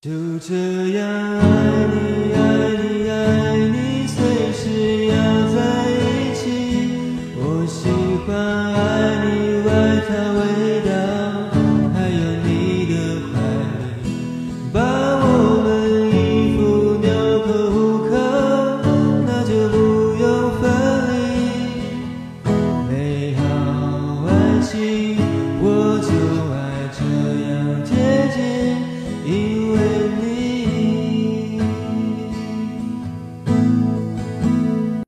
就这样爱你爱你爱你随时要在一起。我喜欢爱你外套